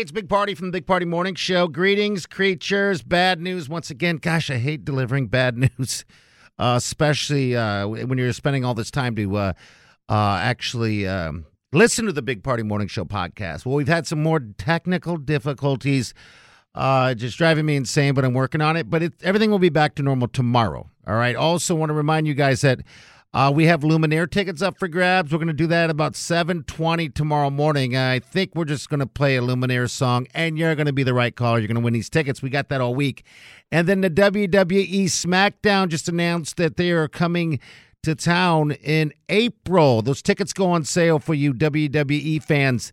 Hey, it's Big Party from the Big Party Morning Show. Greetings, creatures. Bad news once again. Gosh, I hate delivering bad news, uh, especially uh, when you're spending all this time to uh, uh, actually um, listen to the Big Party Morning Show podcast. Well, we've had some more technical difficulties uh, just driving me insane, but I'm working on it. But it, everything will be back to normal tomorrow. All right. Also, want to remind you guys that uh, we have Lumineer tickets up for grabs. We're going to do that about 7:20 tomorrow morning. I think we're just going to play a Lumineer song, and you're going to be the right caller. You're going to win these tickets. We got that all week. And then the WWE SmackDown just announced that they are coming to town in April. Those tickets go on sale for you WWE fans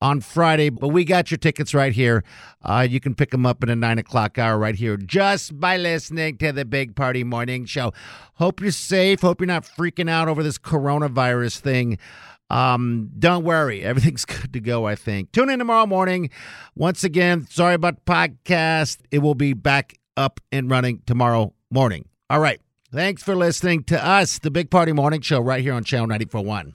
on Friday. But we got your tickets right here. Uh, you can pick them up in a nine o'clock hour right here just by listening to the Big Party Morning Show. Hope you're safe. Hope you're not freaking out over this coronavirus thing. Um, don't worry, everything's good to go. I think. Tune in tomorrow morning. Once again, sorry about the podcast. It will be back up and running tomorrow morning. All right. Thanks for listening to us, the Big Party Morning Show, right here on Channel 941.